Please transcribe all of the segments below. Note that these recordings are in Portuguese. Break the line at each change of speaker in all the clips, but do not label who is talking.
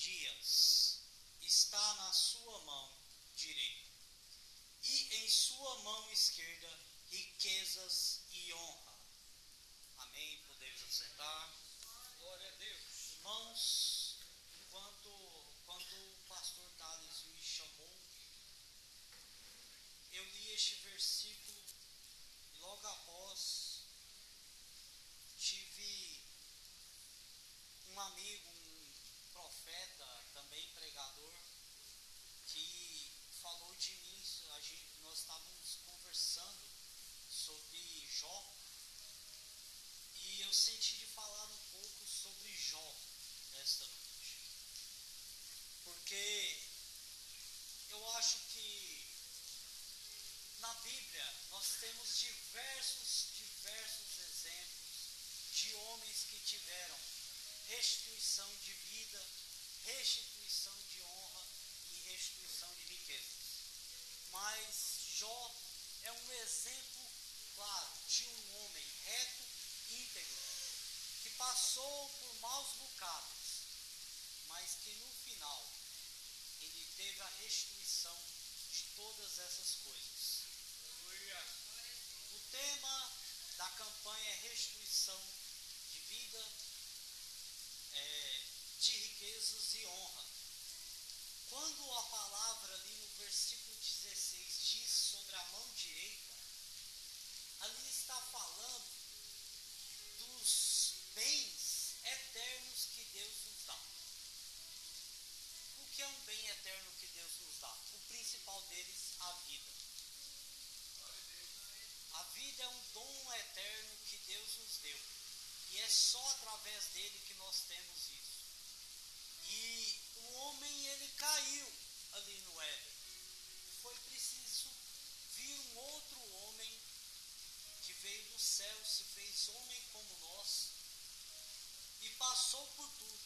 dias está na sua mão direita, e em sua mão esquerda riquezas e honra. Amém? Podemos assentar.
Glória a Deus.
Irmãos, enquanto, quando o pastor Thales me chamou, eu li este versículo e logo após tive um amigo, profeta, também pregador, que falou de mim. A gente, nós estávamos conversando sobre Jó e eu senti de falar um pouco sobre Jó nesta noite. Porque eu acho que na Bíblia nós temos diversos, diversos exemplos de homens que tiveram restituição de vida, restituição de honra e restituição de riqueza. Mas Jó é um exemplo claro de um homem reto, íntegro, que passou por maus bocados, mas que no final ele teve a restituição de todas essas coisas. O tema da campanha é restituição de vida. É, riquezas e honra. Quando a palavra ali no versículo 16 diz sobre a mão direita, ali está falando dos bens eternos que Deus nos dá. O que é um bem eterno que Deus nos dá? O principal deles, a vida. A vida é um dom eterno que Deus nos deu. E é só através dele que nós temos isso. E o homem ele caiu ali no Éden. Foi preciso vir um outro homem que veio do céu, se fez homem como nós e passou por tudo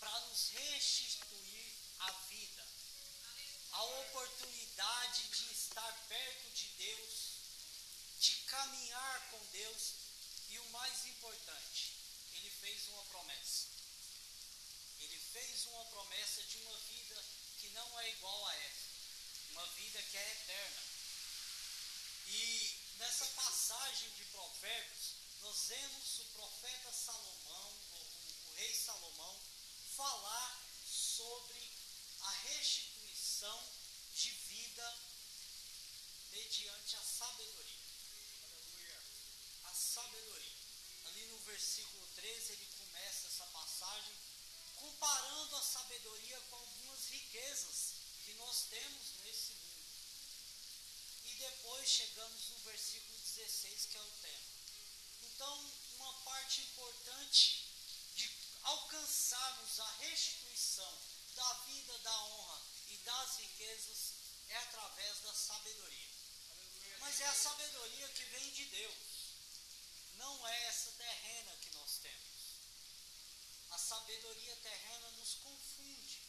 para nos restituir a vida, a oportunidade de estar perto de Deus, de caminhar com Deus e o mais importante, ele fez uma promessa fez uma promessa de uma vida que não é igual a essa, uma vida que é eterna. E nessa passagem de Provérbios, nós vemos o profeta Salomão, o, o rei Salomão, falar sobre a restituição de vida mediante a sabedoria. A sabedoria. Ali no versículo 13 ele começa essa passagem comparando a sabedoria com algumas riquezas que nós temos nesse mundo. E depois chegamos no versículo 16, que é o tema. Então, uma parte importante de alcançarmos a restituição da vida, da honra e das riquezas é através da sabedoria.
Mas é a
sabedoria que vem de Deus, não é essa terrena que a sabedoria terrena nos confunde.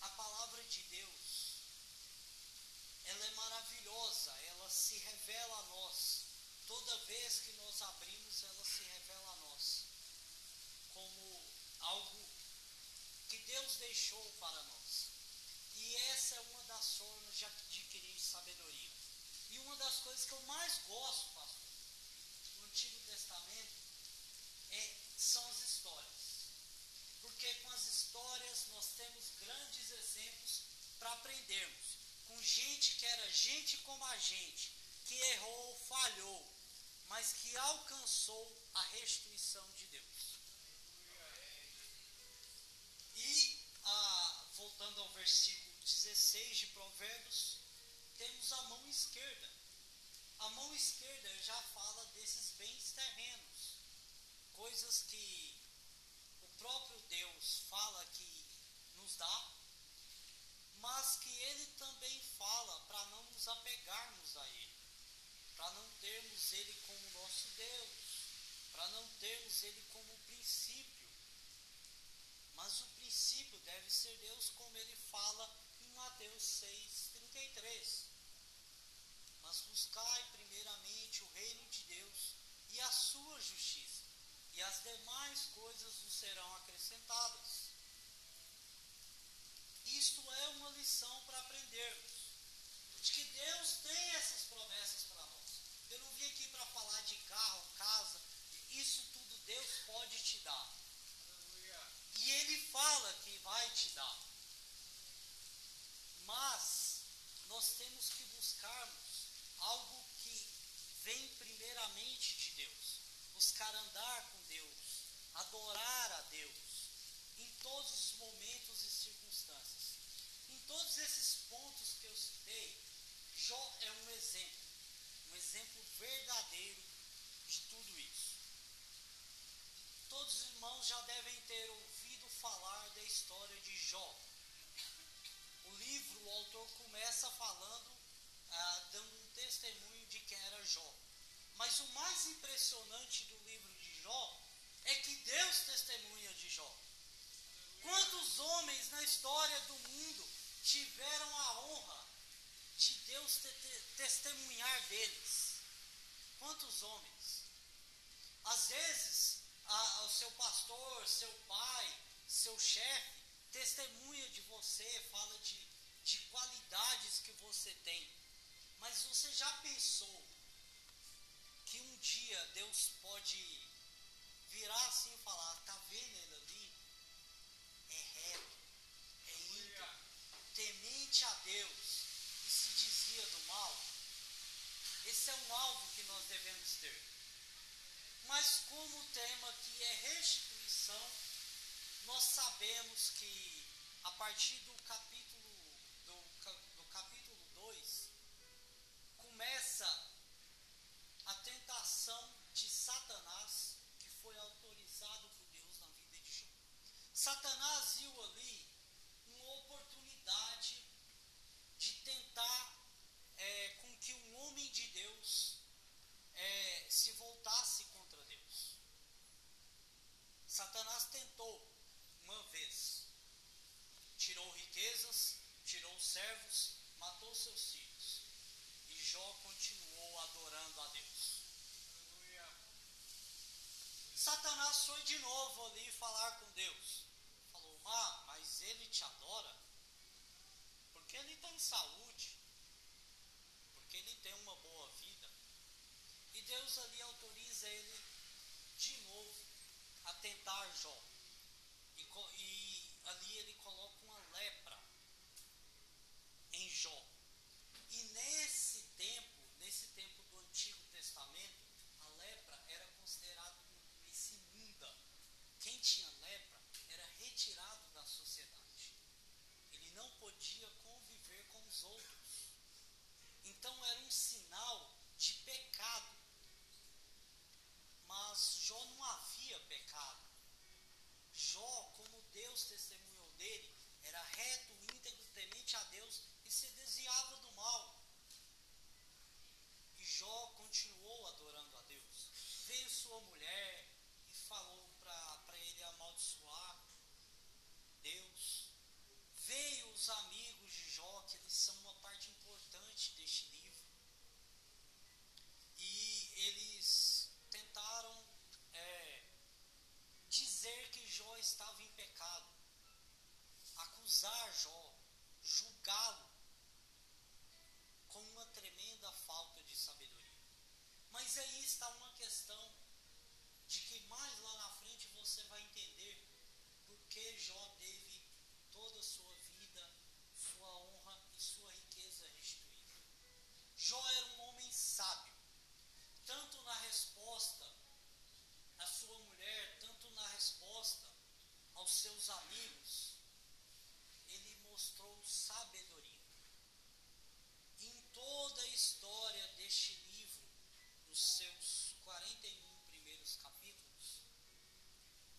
A palavra de Deus, ela é maravilhosa, ela se revela a nós. Toda vez que nós abrimos, ela se revela a nós como algo que Deus deixou para nós. E essa é uma das formas de adquirir sabedoria. E uma das coisas que eu mais gosto, pastor, no Antigo Testamento, é, são as histórias. Porque com as histórias nós temos grandes exemplos para aprendermos. Com gente que era gente como a gente, que errou, falhou, mas que alcançou a restituição de Deus. E, ah, voltando ao versículo 16 de Provérbios, temos a mão esquerda. A mão esquerda já fala desses bens terrenos, coisas que o próprio Deus fala que nos dá, mas que ele também fala para não nos apegarmos a ele, para não termos ele como nosso Deus, para não termos ele como princípio. Mas o princípio deve ser Deus, como ele fala em Mateus 6,33. Mas buscai primeiramente o reino de Deus e a sua justiça, e as demais coisas vos serão acrescentadas. Isto é uma lição para aprendermos. De que Deus tem essas promessas para nós. Eu não vim aqui para falar de carro, casa. Isso tudo Deus pode te dar. E Ele fala que vai te dar. Mas nós temos que buscarmos algo que vem primeiramente de Deus. Buscar andar com Deus, adorar a Deus em todos os momentos e circunstâncias. Todos esses pontos que eu citei, Jó é um exemplo, um exemplo verdadeiro de tudo isso. Todos os irmãos já devem ter ouvido falar da história de Jó. O livro, o autor começa falando, ah, dando um testemunho de quem era Jó. Mas o mais impressionante do livro de Jó é que Deus testemunha de Jó.
Quantos
homens na história do mundo tiveram a honra de Deus te te testemunhar deles? Quantos homens? Às vezes, a, o seu pastor, seu pai, seu chefe testemunha de você, fala de, de qualidades que você tem. Mas você já pensou que um dia Deus pode virar assim e falar: tá vendo temente a Deus e se dizia do mal. Esse é um alvo que nós devemos ter. Mas como o tema aqui é restituição, nós sabemos que a partir do capítulo do, do capítulo 2 começa a tentação de Satanás que foi autorizado por Deus na vida de Jó. Satanás viu ali uma oportunidade de tentar é, com que um homem de Deus é, se voltasse contra Deus. Satanás tentou uma vez, tirou riquezas, tirou servos, matou seus filhos. E Jó continuou adorando a Deus. Satanás foi de novo ali falar com Deus. Falou, ah, mas ele te adora porque ele tem saúde, porque ele tem uma boa vida. E Deus ali autoriza ele de novo a tentar Jó. E, e ali ele se desviava do mal. E Jó continuou adorando a Deus. Veio sua mulher e falou para ele amaldiçoar Deus. Veio os amigos de Jó, que eles são uma parte importante deste livro. E eles tentaram é, dizer que Jó estava em pecado, acusar Jó, julgá-lo Mas aí está uma questão de que mais lá na frente você vai entender por que Jó teve toda a sua vida, sua honra e sua riqueza restituída. Jó era um homem sábio, tanto na resposta à sua mulher, tanto na resposta aos seus amigos, ele mostrou sabedoria. Em toda a história deste livro, nos seus 41 primeiros capítulos,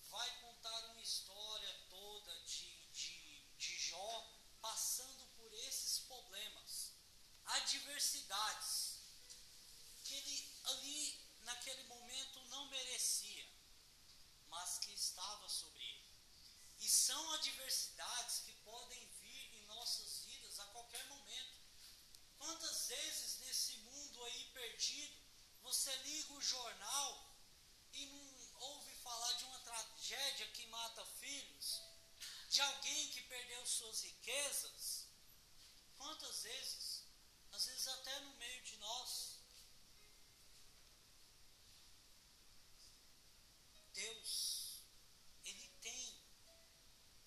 vai contar uma história toda de, de, de Jó passando por esses problemas, adversidades, que ele ali, naquele momento, não merecia, mas que estava sobre ele. E são adversidades que podem vir em nossas vidas a qualquer momento. Quantas vezes nesse mundo aí perdido, você liga o jornal e não ouve falar de uma tragédia que mata filhos, de alguém que perdeu suas riquezas? Quantas vezes? Às vezes até no meio de nós. Deus, Ele tem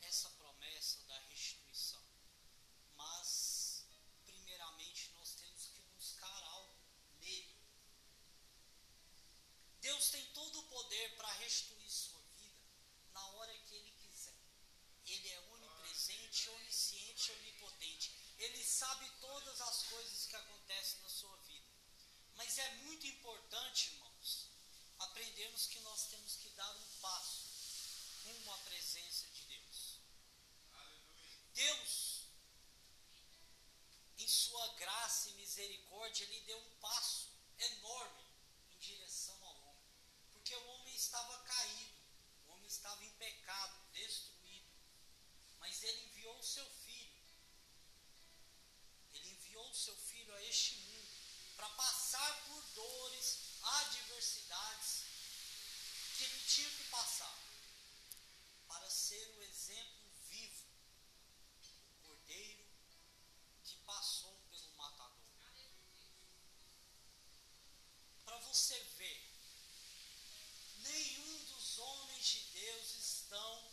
essa promessa da restituição. Mas, primeiramente, nós temos que buscar algo nele. Deus tem todo o poder para restituir sua vida na hora que Ele quiser. Ele é onipresente, onisciente, onipotente. Ele sabe todas as coisas que acontecem na sua vida. Mas é muito importante, irmãos, aprendermos que nós temos que dar um passo rumo à presença de Deus. Deus, em sua graça e ele deu um passo enorme em direção ao homem. Porque o homem estava caído, o homem estava em pecado, destruído. Mas ele enviou o seu filho. Ele enviou o seu filho a este mundo para passar por dores, adversidades que ele tinha que passar para ser o exemplo vivo, o cordeiro que passou pelo matador. Para você ver, nenhum dos homens de Deus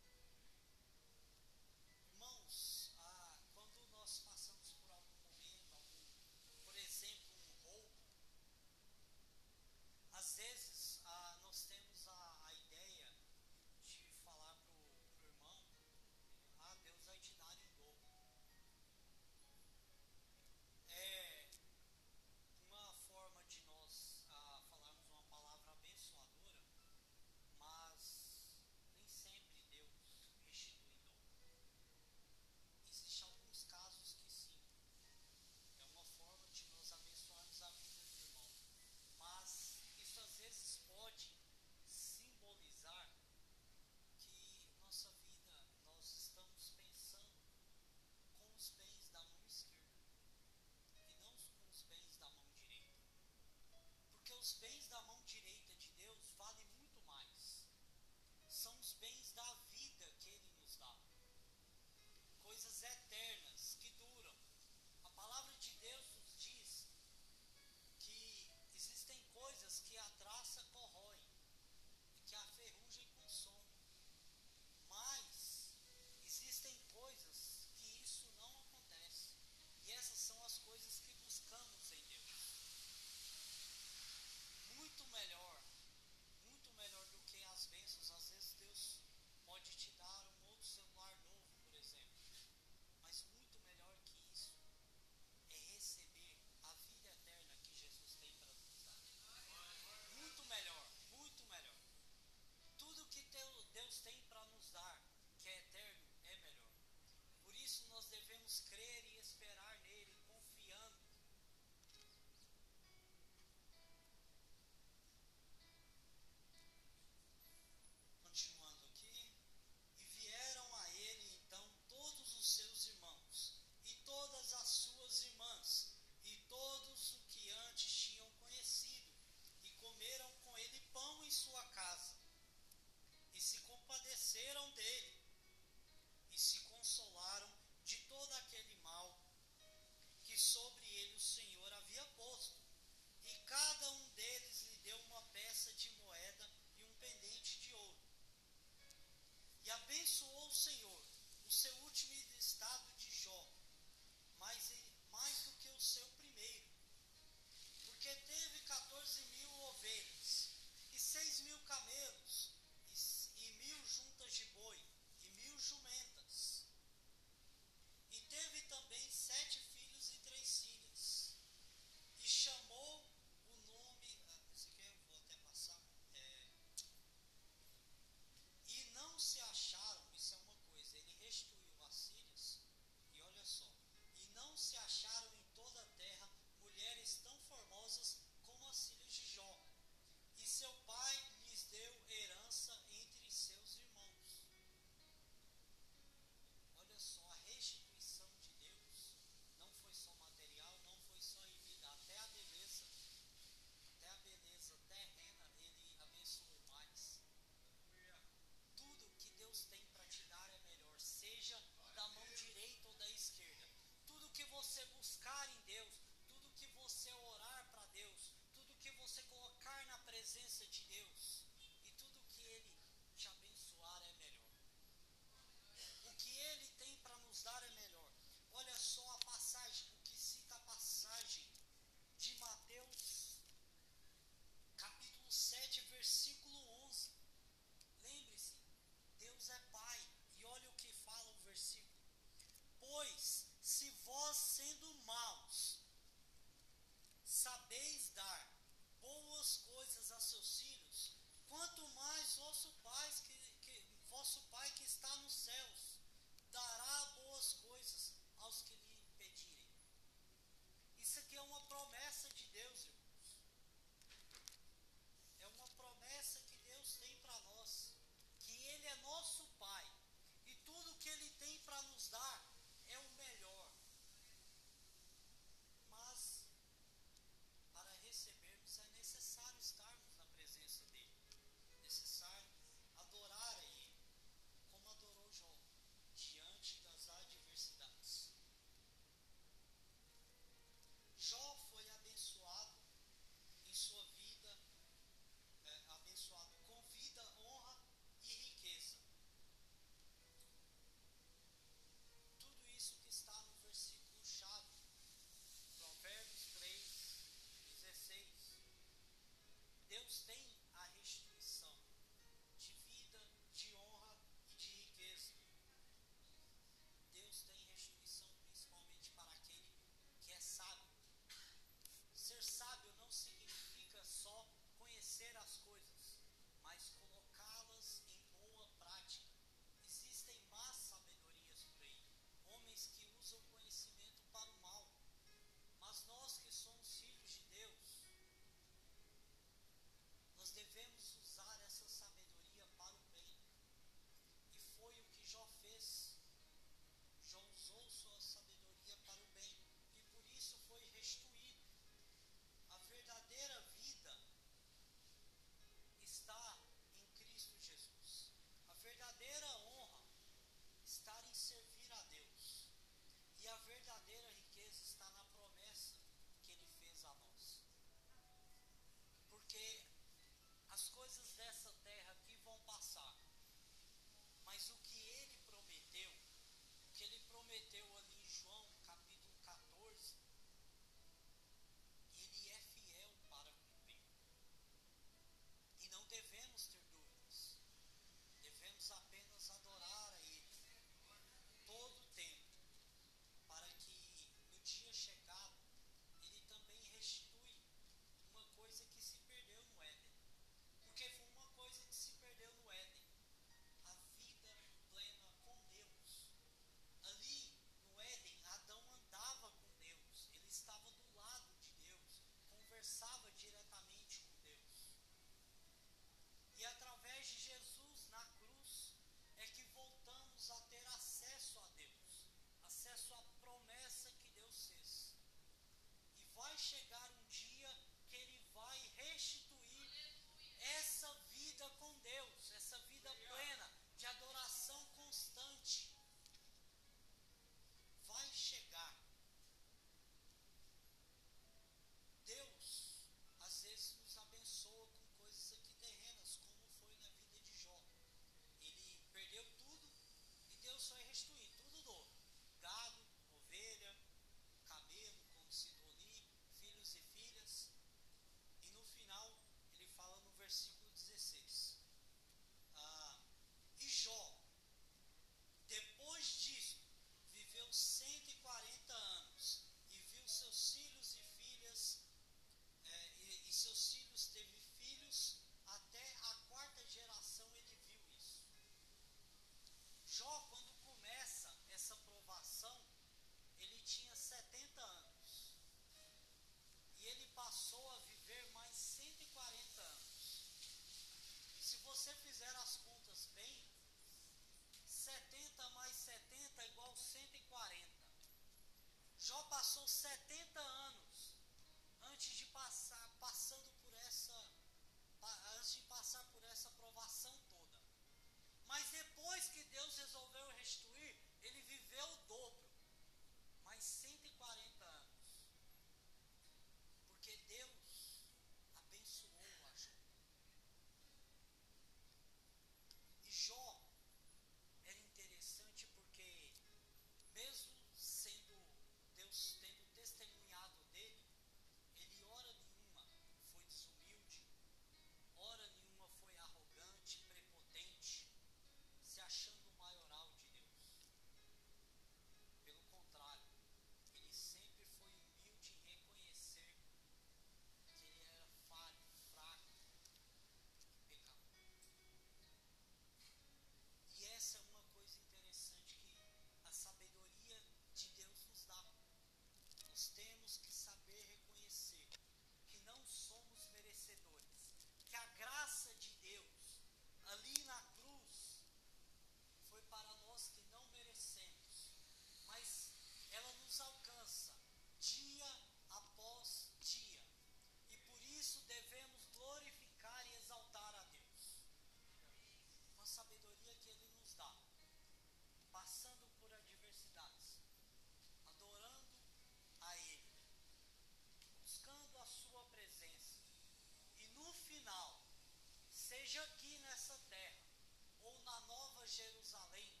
on the